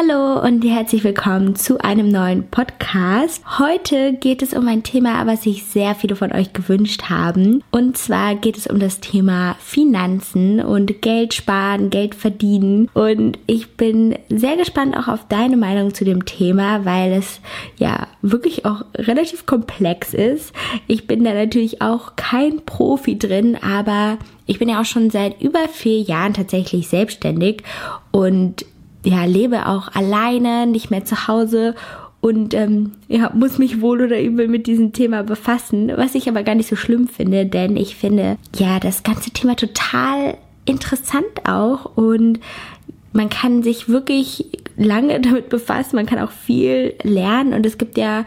Hallo und herzlich willkommen zu einem neuen Podcast. Heute geht es um ein Thema, was sich sehr viele von euch gewünscht haben. Und zwar geht es um das Thema Finanzen und Geld sparen, Geld verdienen. Und ich bin sehr gespannt auch auf deine Meinung zu dem Thema, weil es ja wirklich auch relativ komplex ist. Ich bin da natürlich auch kein Profi drin, aber ich bin ja auch schon seit über vier Jahren tatsächlich selbstständig und ja, lebe auch alleine, nicht mehr zu Hause und ähm, ja, muss mich wohl oder übel mit diesem Thema befassen, was ich aber gar nicht so schlimm finde, denn ich finde ja das ganze Thema total interessant auch und man kann sich wirklich lange damit befassen, man kann auch viel lernen und es gibt ja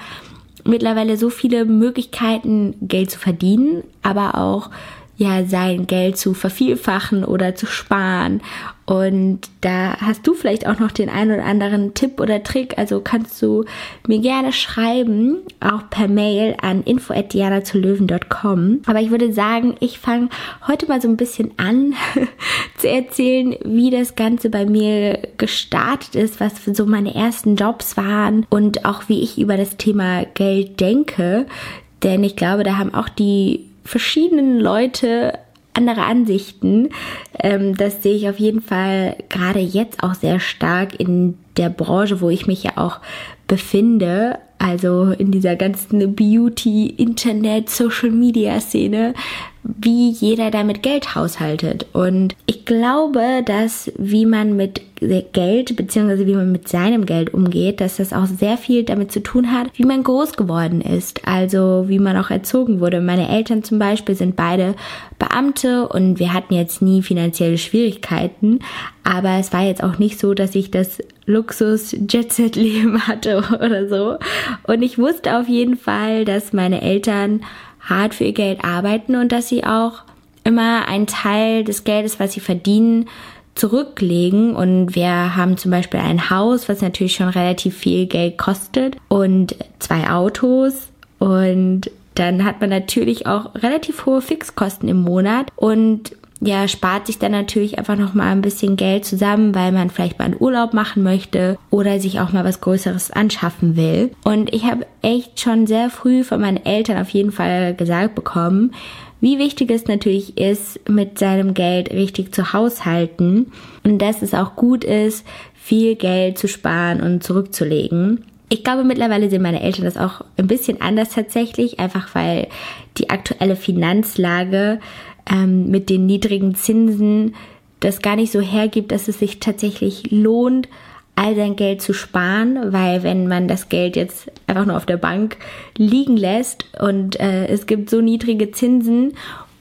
mittlerweile so viele Möglichkeiten, Geld zu verdienen, aber auch ja sein Geld zu vervielfachen oder zu sparen. Und da hast du vielleicht auch noch den einen oder anderen Tipp oder Trick. Also kannst du mir gerne schreiben, auch per Mail an info@dianazulöwen.com. Aber ich würde sagen, ich fange heute mal so ein bisschen an zu erzählen, wie das Ganze bei mir gestartet ist, was so meine ersten Jobs waren und auch wie ich über das Thema Geld denke. Denn ich glaube, da haben auch die verschiedenen Leute andere Ansichten. Ähm, das sehe ich auf jeden Fall gerade jetzt auch sehr stark in der Branche, wo ich mich ja auch befinde. Also in dieser ganzen Beauty, Internet, Social Media Szene, wie jeder damit Geld haushaltet. Und ich glaube, dass wie man mit Geld bzw. wie man mit seinem Geld umgeht, dass das auch sehr viel damit zu tun hat, wie man groß geworden ist, also wie man auch erzogen wurde. Meine Eltern zum Beispiel sind beide Beamte und wir hatten jetzt nie finanzielle Schwierigkeiten, aber es war jetzt auch nicht so, dass ich das Luxus Jet Leben hatte oder so. Und ich wusste auf jeden Fall, dass meine Eltern hart für ihr Geld arbeiten und dass sie auch immer einen Teil des Geldes, was sie verdienen, zurücklegen. Und wir haben zum Beispiel ein Haus, was natürlich schon relativ viel Geld kostet und zwei Autos und dann hat man natürlich auch relativ hohe Fixkosten im Monat und ja, spart sich dann natürlich einfach noch mal ein bisschen Geld zusammen, weil man vielleicht mal einen Urlaub machen möchte oder sich auch mal was Größeres anschaffen will. Und ich habe echt schon sehr früh von meinen Eltern auf jeden Fall gesagt bekommen, wie wichtig es natürlich ist, mit seinem Geld richtig zu haushalten und dass es auch gut ist, viel Geld zu sparen und zurückzulegen. Ich glaube, mittlerweile sehen meine Eltern das auch ein bisschen anders tatsächlich, einfach weil die aktuelle Finanzlage ähm, mit den niedrigen Zinsen das gar nicht so hergibt, dass es sich tatsächlich lohnt, all sein Geld zu sparen, weil wenn man das Geld jetzt einfach nur auf der Bank liegen lässt und äh, es gibt so niedrige Zinsen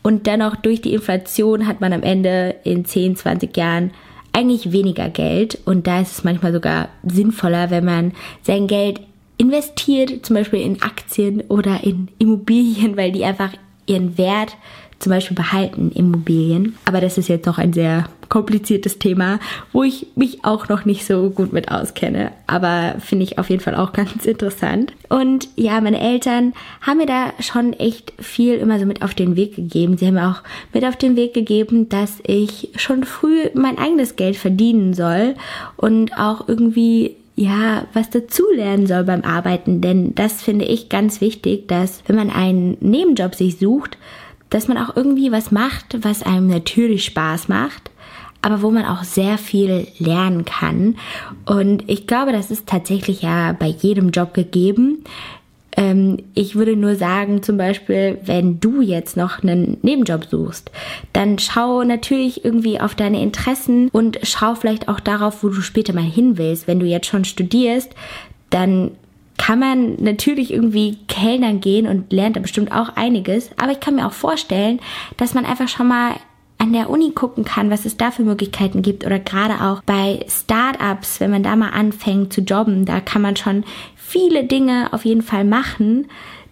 und dennoch durch die Inflation hat man am Ende in 10, 20 Jahren eigentlich weniger Geld und da ist es manchmal sogar sinnvoller, wenn man sein Geld investiert, zum Beispiel in Aktien oder in Immobilien, weil die einfach ihren Wert zum Beispiel behalten Immobilien. Aber das ist jetzt noch ein sehr kompliziertes Thema, wo ich mich auch noch nicht so gut mit auskenne. Aber finde ich auf jeden Fall auch ganz interessant. Und ja, meine Eltern haben mir da schon echt viel immer so mit auf den Weg gegeben. Sie haben mir auch mit auf den Weg gegeben, dass ich schon früh mein eigenes Geld verdienen soll und auch irgendwie ja, was dazu lernen soll beim Arbeiten, denn das finde ich ganz wichtig, dass wenn man einen Nebenjob sich sucht, dass man auch irgendwie was macht, was einem natürlich Spaß macht, aber wo man auch sehr viel lernen kann. Und ich glaube, das ist tatsächlich ja bei jedem Job gegeben. Ähm, ich würde nur sagen, zum Beispiel, wenn du jetzt noch einen Nebenjob suchst, dann schau natürlich irgendwie auf deine Interessen und schau vielleicht auch darauf, wo du später mal hin willst. Wenn du jetzt schon studierst, dann kann man natürlich irgendwie Kellnern gehen und lernt da bestimmt auch einiges. Aber ich kann mir auch vorstellen, dass man einfach schon mal an der Uni gucken kann, was es da für Möglichkeiten gibt oder gerade auch bei Startups, wenn man da mal anfängt zu jobben, da kann man schon viele Dinge auf jeden Fall machen,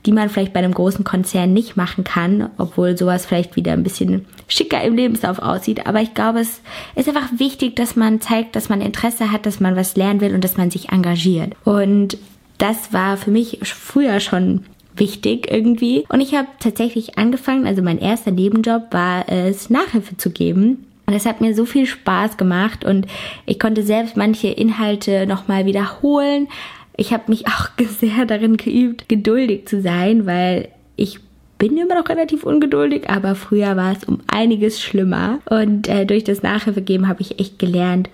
die man vielleicht bei einem großen Konzern nicht machen kann, obwohl sowas vielleicht wieder ein bisschen schicker im Lebenslauf aussieht. Aber ich glaube, es ist einfach wichtig, dass man zeigt, dass man Interesse hat, dass man was lernen will und dass man sich engagiert. Und das war für mich früher schon wichtig irgendwie. Und ich habe tatsächlich angefangen, also mein erster Nebenjob war es, Nachhilfe zu geben. Und es hat mir so viel Spaß gemacht und ich konnte selbst manche Inhalte nochmal wiederholen. Ich habe mich auch sehr darin geübt, geduldig zu sein, weil ich bin immer noch relativ ungeduldig, aber früher war es um einiges schlimmer. Und äh, durch das Nachhilfegeben habe ich echt gelernt,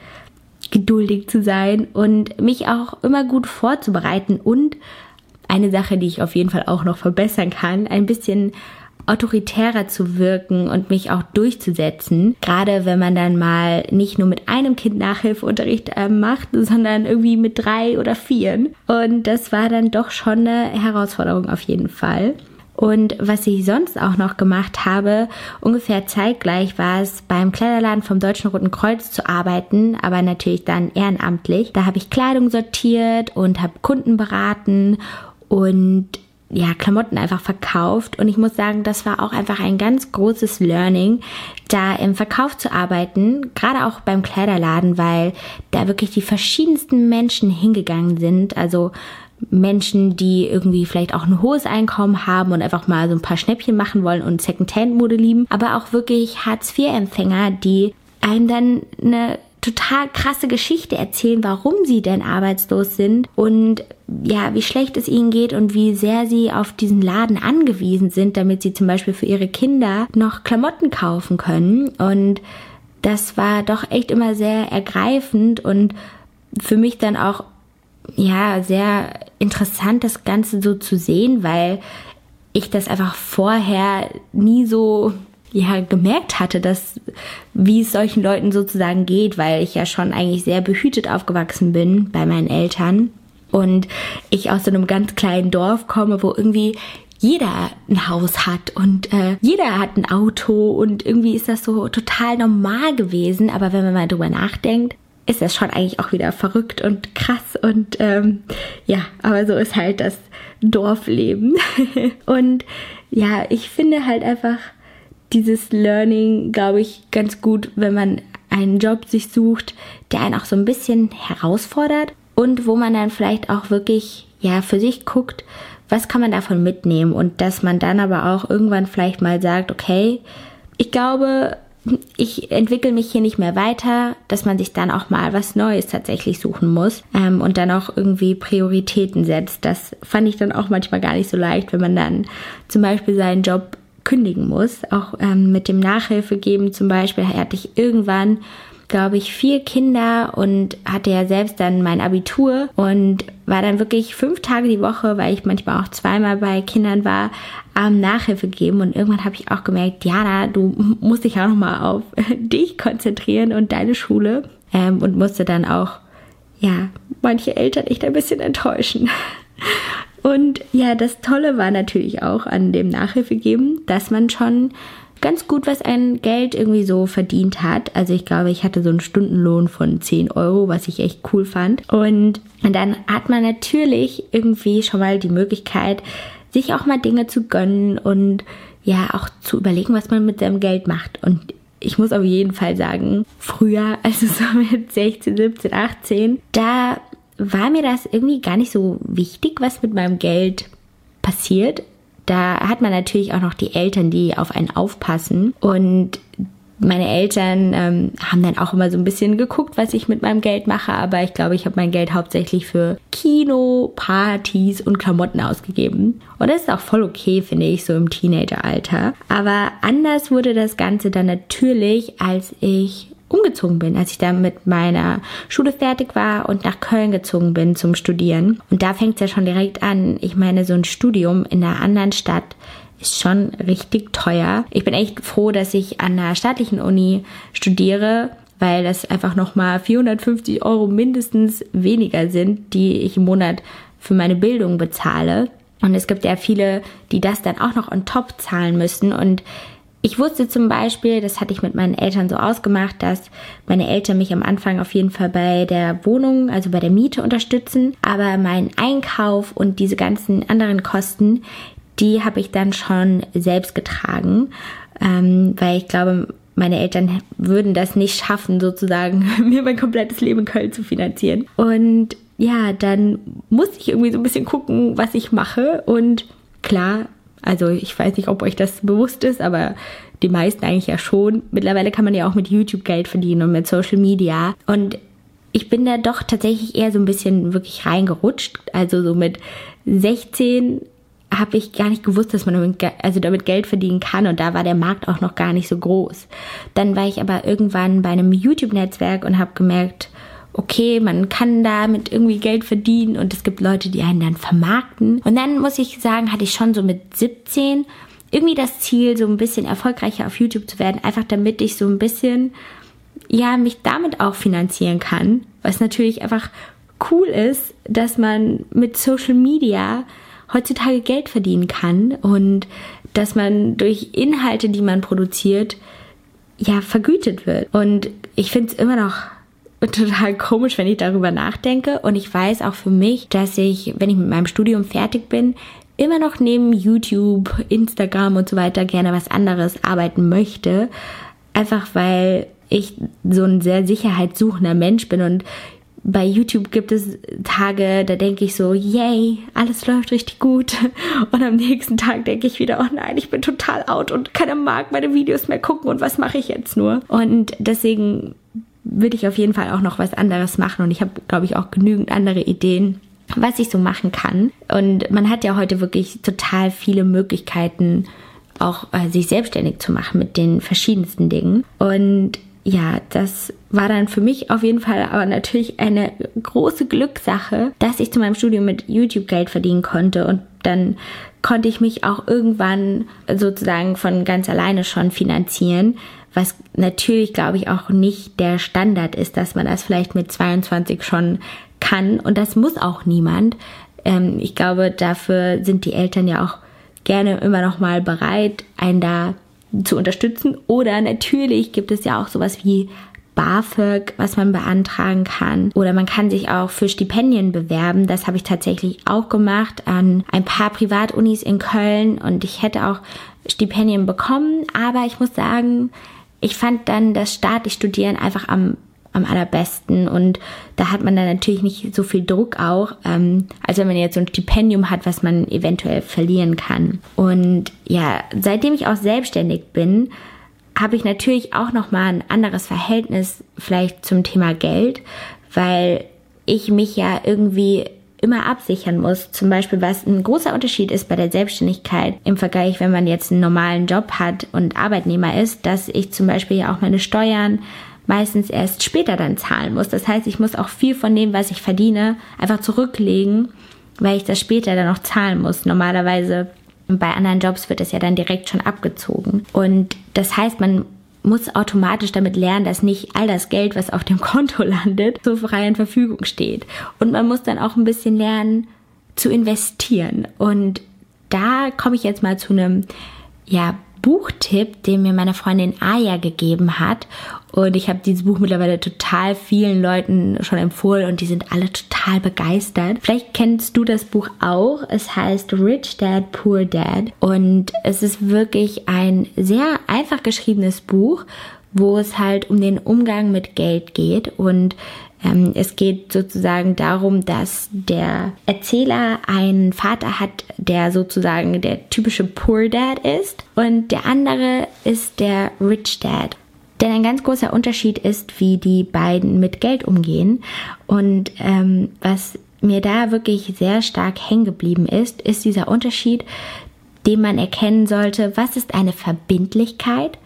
geduldig zu sein und mich auch immer gut vorzubereiten und eine Sache, die ich auf jeden Fall auch noch verbessern kann, ein bisschen autoritärer zu wirken und mich auch durchzusetzen. Gerade wenn man dann mal nicht nur mit einem Kind Nachhilfeunterricht äh, macht, sondern irgendwie mit drei oder vieren. Und das war dann doch schon eine Herausforderung auf jeden Fall. Und was ich sonst auch noch gemacht habe, ungefähr zeitgleich war es beim Kleiderladen vom Deutschen Roten Kreuz zu arbeiten, aber natürlich dann ehrenamtlich. Da habe ich Kleidung sortiert und habe Kunden beraten und ja, Klamotten einfach verkauft. Und ich muss sagen, das war auch einfach ein ganz großes Learning, da im Verkauf zu arbeiten, gerade auch beim Kleiderladen, weil da wirklich die verschiedensten Menschen hingegangen sind. Also Menschen, die irgendwie vielleicht auch ein hohes Einkommen haben und einfach mal so ein paar Schnäppchen machen wollen und Secondhand-Mode lieben, aber auch wirklich Hartz-IV-Empfänger, die einem dann eine total krasse Geschichte erzählen, warum sie denn arbeitslos sind und ja, wie schlecht es ihnen geht und wie sehr sie auf diesen Laden angewiesen sind, damit sie zum Beispiel für ihre Kinder noch Klamotten kaufen können. Und das war doch echt immer sehr ergreifend und für mich dann auch ja sehr interessant, das Ganze so zu sehen, weil ich das einfach vorher nie so ja gemerkt hatte, dass wie es solchen Leuten sozusagen geht, weil ich ja schon eigentlich sehr behütet aufgewachsen bin bei meinen Eltern und ich aus so einem ganz kleinen Dorf komme, wo irgendwie jeder ein Haus hat und äh, jeder hat ein Auto und irgendwie ist das so total normal gewesen. Aber wenn man mal drüber nachdenkt, ist das schon eigentlich auch wieder verrückt und krass und ähm, ja, aber so ist halt das Dorfleben. und ja, ich finde halt einfach dieses Learning, glaube ich, ganz gut, wenn man einen Job sich sucht, der einen auch so ein bisschen herausfordert und wo man dann vielleicht auch wirklich ja für sich guckt, was kann man davon mitnehmen und dass man dann aber auch irgendwann vielleicht mal sagt, okay, ich glaube, ich entwickle mich hier nicht mehr weiter, dass man sich dann auch mal was Neues tatsächlich suchen muss ähm, und dann auch irgendwie Prioritäten setzt. Das fand ich dann auch manchmal gar nicht so leicht, wenn man dann zum Beispiel seinen Job kündigen muss. Auch ähm, mit dem Nachhilfe geben zum Beispiel hatte ich irgendwann glaube ich, vier Kinder und hatte ja selbst dann mein Abitur und war dann wirklich fünf Tage die Woche, weil ich manchmal auch zweimal bei Kindern war, am Nachhilfe geben. Und irgendwann habe ich auch gemerkt, Jana, du musst dich auch nochmal auf dich konzentrieren und deine Schule. Ähm, und musste dann auch, ja, manche Eltern echt ein bisschen enttäuschen. Und ja, das Tolle war natürlich auch an dem Nachhilfe geben, dass man schon ganz gut was ein Geld irgendwie so verdient hat. Also ich glaube, ich hatte so einen Stundenlohn von 10 Euro, was ich echt cool fand. Und dann hat man natürlich irgendwie schon mal die Möglichkeit, sich auch mal Dinge zu gönnen und ja auch zu überlegen, was man mit seinem Geld macht. Und ich muss auf jeden Fall sagen, früher, also so mit 16, 17, 18, da war mir das irgendwie gar nicht so wichtig, was mit meinem Geld passiert. Da hat man natürlich auch noch die Eltern, die auf einen aufpassen. Und meine Eltern ähm, haben dann auch immer so ein bisschen geguckt, was ich mit meinem Geld mache, aber ich glaube, ich habe mein Geld hauptsächlich für Kino, Partys und Klamotten ausgegeben. Und das ist auch voll okay, finde ich, so im Teenageralter. Aber anders wurde das Ganze dann natürlich, als ich umgezogen bin, als ich dann mit meiner Schule fertig war und nach Köln gezogen bin zum Studieren. Und da fängt es ja schon direkt an. Ich meine, so ein Studium in einer anderen Stadt ist schon richtig teuer. Ich bin echt froh, dass ich an einer staatlichen Uni studiere, weil das einfach nochmal 450 Euro mindestens weniger sind, die ich im Monat für meine Bildung bezahle. Und es gibt ja viele, die das dann auch noch on top zahlen müssen. Und ich wusste zum Beispiel, das hatte ich mit meinen Eltern so ausgemacht, dass meine Eltern mich am Anfang auf jeden Fall bei der Wohnung, also bei der Miete unterstützen, aber mein Einkauf und diese ganzen anderen Kosten, die habe ich dann schon selbst getragen, ähm, weil ich glaube, meine Eltern würden das nicht schaffen, sozusagen mir mein komplettes Leben in Köln zu finanzieren. Und ja, dann musste ich irgendwie so ein bisschen gucken, was ich mache. Und klar, Also ich weiß nicht, ob euch das bewusst ist, aber die meisten eigentlich ja schon. Mittlerweile kann man ja auch mit YouTube Geld verdienen und mit Social Media. Und ich bin da doch tatsächlich eher so ein bisschen wirklich reingerutscht. Also so mit 16 habe ich gar nicht gewusst, dass man damit, also damit Geld verdienen kann und da war der Markt auch noch gar nicht so groß. Dann war ich aber irgendwann bei einem YouTube-Netzwerk und habe gemerkt, okay, man kann damit irgendwie Geld verdienen und es gibt Leute, die einen dann vermarkten. Und dann muss ich sagen, hatte ich schon so mit 17 irgendwie das Ziel, so ein bisschen erfolgreicher auf YouTube zu werden, einfach damit ich so ein bisschen, ja, mich damit auch finanzieren kann. Was natürlich einfach cool ist, dass man mit Social Media heutzutage Geld verdienen kann und dass man durch Inhalte, die man produziert, ja, vergütet wird. Und ich finde es immer noch total komisch, wenn ich darüber nachdenke. Und ich weiß auch für mich, dass ich, wenn ich mit meinem Studium fertig bin, immer noch neben YouTube, Instagram und so weiter gerne was anderes arbeiten möchte. Einfach weil ich so ein sehr sicherheitssuchender Mensch bin und bei YouTube gibt es Tage, da denke ich so, yay, alles läuft richtig gut. Und am nächsten Tag denke ich wieder, oh nein, ich bin total out und keiner mag meine Videos mehr gucken und was mache ich jetzt nur? Und deswegen würde ich auf jeden Fall auch noch was anderes machen und ich habe, glaube ich, auch genügend andere Ideen, was ich so machen kann. Und man hat ja heute wirklich total viele Möglichkeiten, auch äh, sich selbstständig zu machen mit den verschiedensten Dingen. Und ja, das war dann für mich auf jeden Fall aber natürlich eine große Glückssache, dass ich zu meinem Studium mit YouTube Geld verdienen konnte und dann konnte ich mich auch irgendwann sozusagen von ganz alleine schon finanzieren, was natürlich, glaube ich, auch nicht der Standard ist, dass man das vielleicht mit 22 schon kann und das muss auch niemand. Ähm, ich glaube, dafür sind die Eltern ja auch gerne immer noch mal bereit, einen da zu unterstützen. Oder natürlich gibt es ja auch sowas wie BAföG, was man beantragen kann. Oder man kann sich auch für Stipendien bewerben. Das habe ich tatsächlich auch gemacht an ein paar Privatunis in Köln und ich hätte auch Stipendien bekommen. Aber ich muss sagen, ich fand dann das staatlich Studieren einfach am am allerbesten. Und da hat man dann natürlich nicht so viel Druck auch, ähm, als wenn man jetzt so ein Stipendium hat, was man eventuell verlieren kann. Und ja, seitdem ich auch selbstständig bin, habe ich natürlich auch noch mal ein anderes Verhältnis vielleicht zum Thema Geld, weil ich mich ja irgendwie immer absichern muss. Zum Beispiel, was ein großer Unterschied ist bei der Selbstständigkeit im Vergleich, wenn man jetzt einen normalen Job hat und Arbeitnehmer ist, dass ich zum Beispiel ja auch meine Steuern meistens erst später dann zahlen muss. Das heißt, ich muss auch viel von dem, was ich verdiene, einfach zurücklegen, weil ich das später dann noch zahlen muss. Normalerweise bei anderen Jobs wird es ja dann direkt schon abgezogen. Und das heißt, man muss automatisch damit lernen, dass nicht all das Geld, was auf dem Konto landet, zur freien Verfügung steht. Und man muss dann auch ein bisschen lernen zu investieren. Und da komme ich jetzt mal zu einem ja, Buchtipp, den mir meine Freundin Aya gegeben hat. Und ich habe dieses Buch mittlerweile total vielen Leuten schon empfohlen und die sind alle total begeistert. Vielleicht kennst du das Buch auch. Es heißt Rich Dad, Poor Dad. Und es ist wirklich ein sehr einfach geschriebenes Buch, wo es halt um den Umgang mit Geld geht und es geht sozusagen darum, dass der Erzähler einen Vater hat, der sozusagen der typische Poor Dad ist und der andere ist der Rich Dad. Denn ein ganz großer Unterschied ist, wie die beiden mit Geld umgehen. Und ähm, was mir da wirklich sehr stark hängen geblieben ist, ist dieser Unterschied, den man erkennen sollte, was ist eine Verbindlichkeit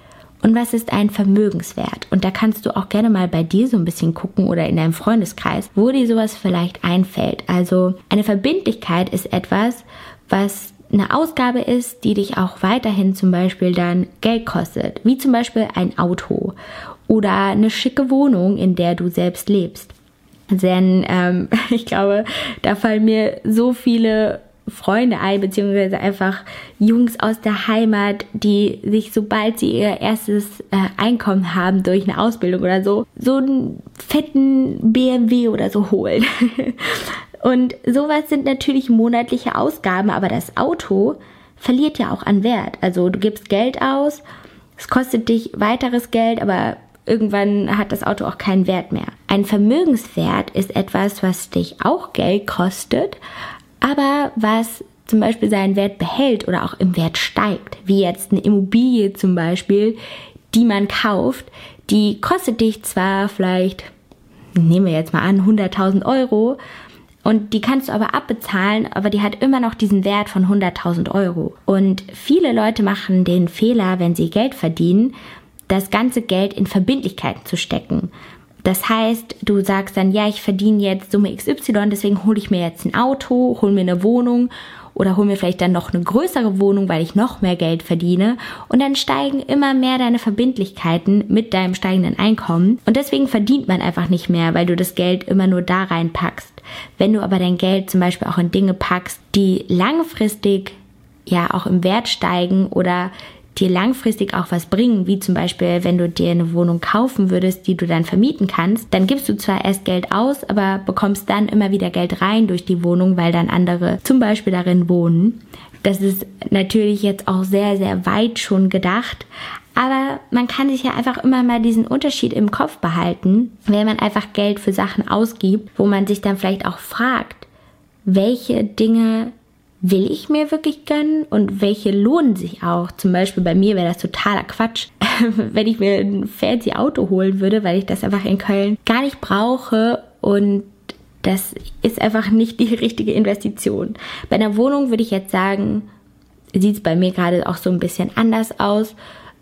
und was ist ein Vermögenswert. Und da kannst du auch gerne mal bei dir so ein bisschen gucken oder in deinem Freundeskreis, wo dir sowas vielleicht einfällt. Also eine Verbindlichkeit ist etwas, was eine Ausgabe ist, die dich auch weiterhin zum Beispiel dann Geld kostet, wie zum Beispiel ein Auto oder eine schicke Wohnung, in der du selbst lebst. Denn ähm, ich glaube, da fallen mir so viele Freunde ein, beziehungsweise einfach Jungs aus der Heimat, die sich, sobald sie ihr erstes äh, Einkommen haben durch eine Ausbildung oder so, so einen fetten BMW oder so holen. Und sowas sind natürlich monatliche Ausgaben, aber das Auto verliert ja auch an Wert. Also du gibst Geld aus, es kostet dich weiteres Geld, aber irgendwann hat das Auto auch keinen Wert mehr. Ein Vermögenswert ist etwas, was dich auch Geld kostet, aber was zum Beispiel seinen Wert behält oder auch im Wert steigt, wie jetzt eine Immobilie zum Beispiel, die man kauft, die kostet dich zwar vielleicht, nehmen wir jetzt mal an, 100.000 Euro, und die kannst du aber abbezahlen, aber die hat immer noch diesen Wert von 100.000 Euro. Und viele Leute machen den Fehler, wenn sie Geld verdienen, das ganze Geld in Verbindlichkeiten zu stecken. Das heißt, du sagst dann, ja, ich verdiene jetzt Summe XY, deswegen hole ich mir jetzt ein Auto, hole mir eine Wohnung oder hole mir vielleicht dann noch eine größere Wohnung, weil ich noch mehr Geld verdiene. Und dann steigen immer mehr deine Verbindlichkeiten mit deinem steigenden Einkommen. Und deswegen verdient man einfach nicht mehr, weil du das Geld immer nur da reinpackst. Wenn du aber dein Geld zum Beispiel auch in Dinge packst, die langfristig ja auch im Wert steigen oder dir langfristig auch was bringen, wie zum Beispiel, wenn du dir eine Wohnung kaufen würdest, die du dann vermieten kannst, dann gibst du zwar erst Geld aus, aber bekommst dann immer wieder Geld rein durch die Wohnung, weil dann andere zum Beispiel darin wohnen. Das ist natürlich jetzt auch sehr, sehr weit schon gedacht, aber man kann sich ja einfach immer mal diesen Unterschied im Kopf behalten, wenn man einfach Geld für Sachen ausgibt, wo man sich dann vielleicht auch fragt, welche Dinge will ich mir wirklich gönnen und welche lohnen sich auch. Zum Beispiel bei mir wäre das totaler Quatsch, wenn ich mir ein fancy Auto holen würde, weil ich das einfach in Köln gar nicht brauche und das ist einfach nicht die richtige Investition. Bei einer Wohnung würde ich jetzt sagen, sieht es bei mir gerade auch so ein bisschen anders aus,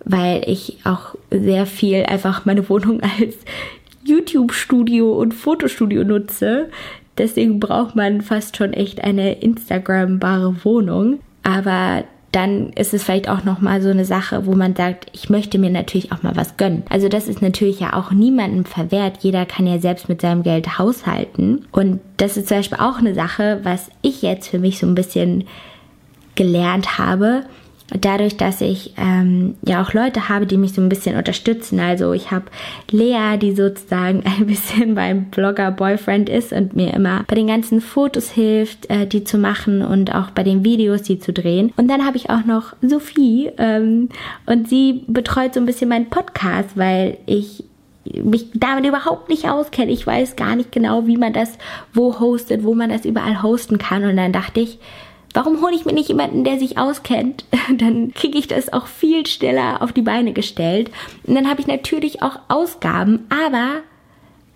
weil ich auch sehr viel einfach meine Wohnung als YouTube-Studio und Fotostudio nutze. Deswegen braucht man fast schon echt eine Instagrambare Wohnung. Aber dann ist es vielleicht auch noch mal so eine Sache, wo man sagt, ich möchte mir natürlich auch mal was gönnen. Also das ist natürlich ja auch niemandem verwehrt. Jeder kann ja selbst mit seinem Geld haushalten. Und das ist zum Beispiel auch eine Sache, was ich jetzt für mich so ein bisschen gelernt habe dadurch, dass ich ähm, ja auch Leute habe, die mich so ein bisschen unterstützen. Also ich habe Lea, die sozusagen ein bisschen mein Blogger-Boyfriend ist und mir immer bei den ganzen Fotos hilft, äh, die zu machen und auch bei den Videos, die zu drehen. Und dann habe ich auch noch Sophie ähm, und sie betreut so ein bisschen meinen Podcast, weil ich mich damit überhaupt nicht auskenne. Ich weiß gar nicht genau, wie man das wo hostet, wo man das überall hosten kann. Und dann dachte ich, Warum hole ich mir nicht jemanden, der sich auskennt? Dann kriege ich das auch viel schneller auf die Beine gestellt. Und dann habe ich natürlich auch Ausgaben, aber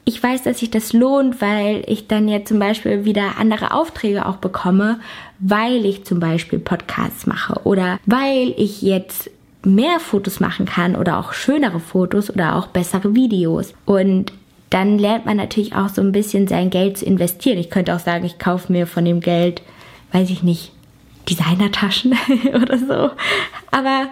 ich weiß, dass sich das lohnt, weil ich dann ja zum Beispiel wieder andere Aufträge auch bekomme, weil ich zum Beispiel Podcasts mache oder weil ich jetzt mehr Fotos machen kann oder auch schönere Fotos oder auch bessere Videos. Und dann lernt man natürlich auch so ein bisschen sein Geld zu investieren. Ich könnte auch sagen, ich kaufe mir von dem Geld weiß ich nicht, Designertaschen oder so. Aber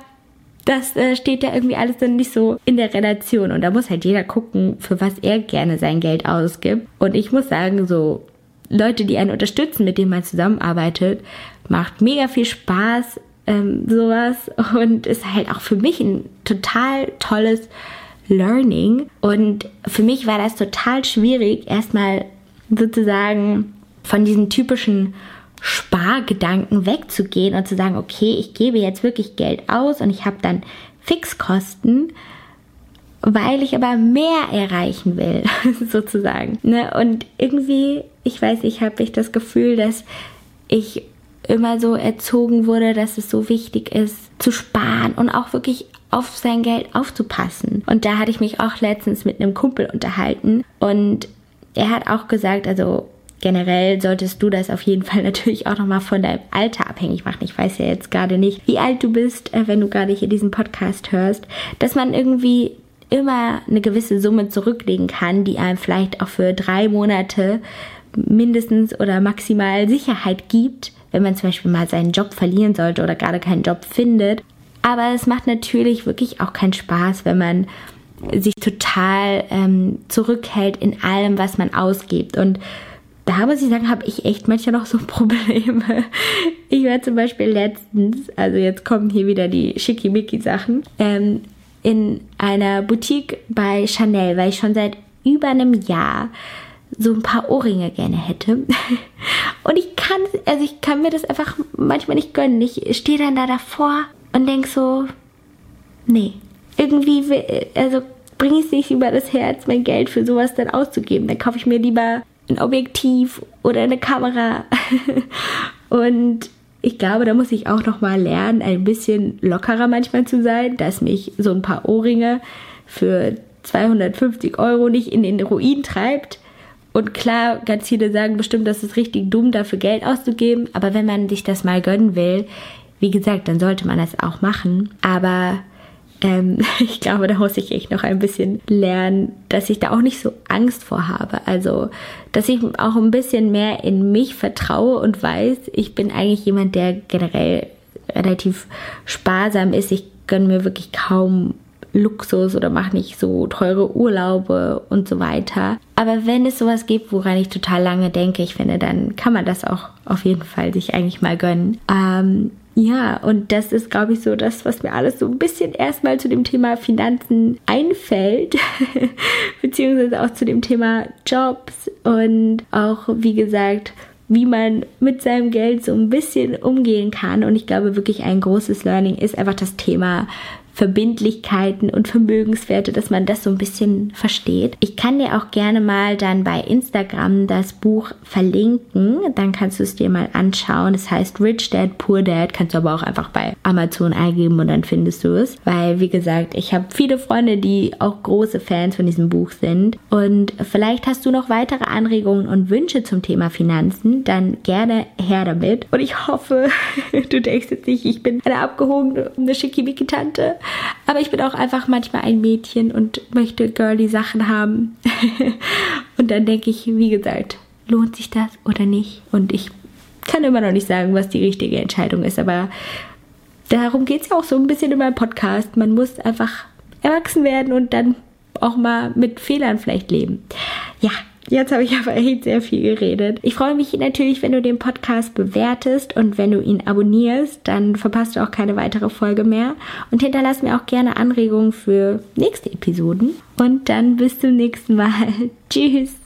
das äh, steht ja irgendwie alles dann nicht so in der Relation. Und da muss halt jeder gucken, für was er gerne sein Geld ausgibt. Und ich muss sagen, so Leute, die einen unterstützen, mit denen man zusammenarbeitet, macht mega viel Spaß, ähm, sowas. Und ist halt auch für mich ein total tolles Learning. Und für mich war das total schwierig, erstmal sozusagen von diesen typischen Spargedanken wegzugehen und zu sagen, okay, ich gebe jetzt wirklich Geld aus und ich habe dann Fixkosten, weil ich aber mehr erreichen will, sozusagen. Ne? Und irgendwie, ich weiß, ich habe ich das Gefühl, dass ich immer so erzogen wurde, dass es so wichtig ist, zu sparen und auch wirklich auf sein Geld aufzupassen. Und da hatte ich mich auch letztens mit einem Kumpel unterhalten und er hat auch gesagt, also generell solltest du das auf jeden Fall natürlich auch nochmal von deinem Alter abhängig machen. Ich weiß ja jetzt gerade nicht, wie alt du bist, äh, wenn du gerade hier diesen Podcast hörst, dass man irgendwie immer eine gewisse Summe zurücklegen kann, die einem vielleicht auch für drei Monate mindestens oder maximal Sicherheit gibt, wenn man zum Beispiel mal seinen Job verlieren sollte oder gerade keinen Job findet. Aber es macht natürlich wirklich auch keinen Spaß, wenn man sich total ähm, zurückhält in allem, was man ausgibt. Und da muss ich sagen, habe ich echt manchmal noch so Probleme. Ich war zum Beispiel letztens, also jetzt kommen hier wieder die Schickimicki-Sachen, ähm, in einer Boutique bei Chanel, weil ich schon seit über einem Jahr so ein paar Ohrringe gerne hätte. Und ich kann, also ich kann mir das einfach manchmal nicht gönnen. Ich stehe dann da davor und denke so, nee, irgendwie, also bringe ich es nicht über das Herz, mein Geld für sowas dann auszugeben. Dann kaufe ich mir lieber ein Objektiv oder eine Kamera. und ich glaube, da muss ich auch noch mal lernen, ein bisschen lockerer manchmal zu sein, dass mich so ein paar Ohrringe für 250 Euro nicht in den Ruin treibt. Und klar, ganz viele sagen bestimmt, das ist richtig dumm, dafür Geld auszugeben. Aber wenn man sich das mal gönnen will, wie gesagt, dann sollte man das auch machen. Aber ähm, ich glaube, da muss ich echt noch ein bisschen lernen, dass ich da auch nicht so Angst vor habe. Also, dass ich auch ein bisschen mehr in mich vertraue und weiß, ich bin eigentlich jemand, der generell relativ sparsam ist. Ich gönne mir wirklich kaum Luxus oder mache nicht so teure Urlaube und so weiter. Aber wenn es sowas gibt, woran ich total lange denke, ich finde, dann kann man das auch auf jeden Fall sich eigentlich mal gönnen. Ähm, ja, und das ist, glaube ich, so das, was mir alles so ein bisschen erstmal zu dem Thema Finanzen einfällt, beziehungsweise auch zu dem Thema Jobs und auch, wie gesagt, wie man mit seinem Geld so ein bisschen umgehen kann. Und ich glaube wirklich ein großes Learning ist einfach das Thema Verbindlichkeiten und Vermögenswerte, dass man das so ein bisschen versteht. Ich kann dir auch gerne mal dann bei Instagram das Buch verlinken, dann kannst du es dir mal anschauen. Es heißt Rich Dad, Poor Dad, kannst du aber auch einfach bei Amazon eingeben und dann findest du es. Weil, wie gesagt, ich habe viele Freunde, die auch große Fans von diesem Buch sind. Und vielleicht hast du noch weitere Anregungen und Wünsche zum Thema Finanzen, dann gerne her damit. Und ich hoffe, du denkst jetzt nicht, ich bin eine abgehobene, Schickimicki-Tante. Aber ich bin auch einfach manchmal ein Mädchen und möchte girly Sachen haben. und dann denke ich, wie gesagt, lohnt sich das oder nicht? Und ich kann immer noch nicht sagen, was die richtige Entscheidung ist, aber darum geht es ja auch so ein bisschen in meinem Podcast. Man muss einfach erwachsen werden und dann auch mal mit Fehlern vielleicht leben. Ja, Jetzt habe ich aber echt sehr viel geredet. Ich freue mich natürlich, wenn du den Podcast bewertest und wenn du ihn abonnierst, dann verpasst du auch keine weitere Folge mehr. Und hinterlass mir auch gerne Anregungen für nächste Episoden. Und dann bis zum nächsten Mal. Tschüss.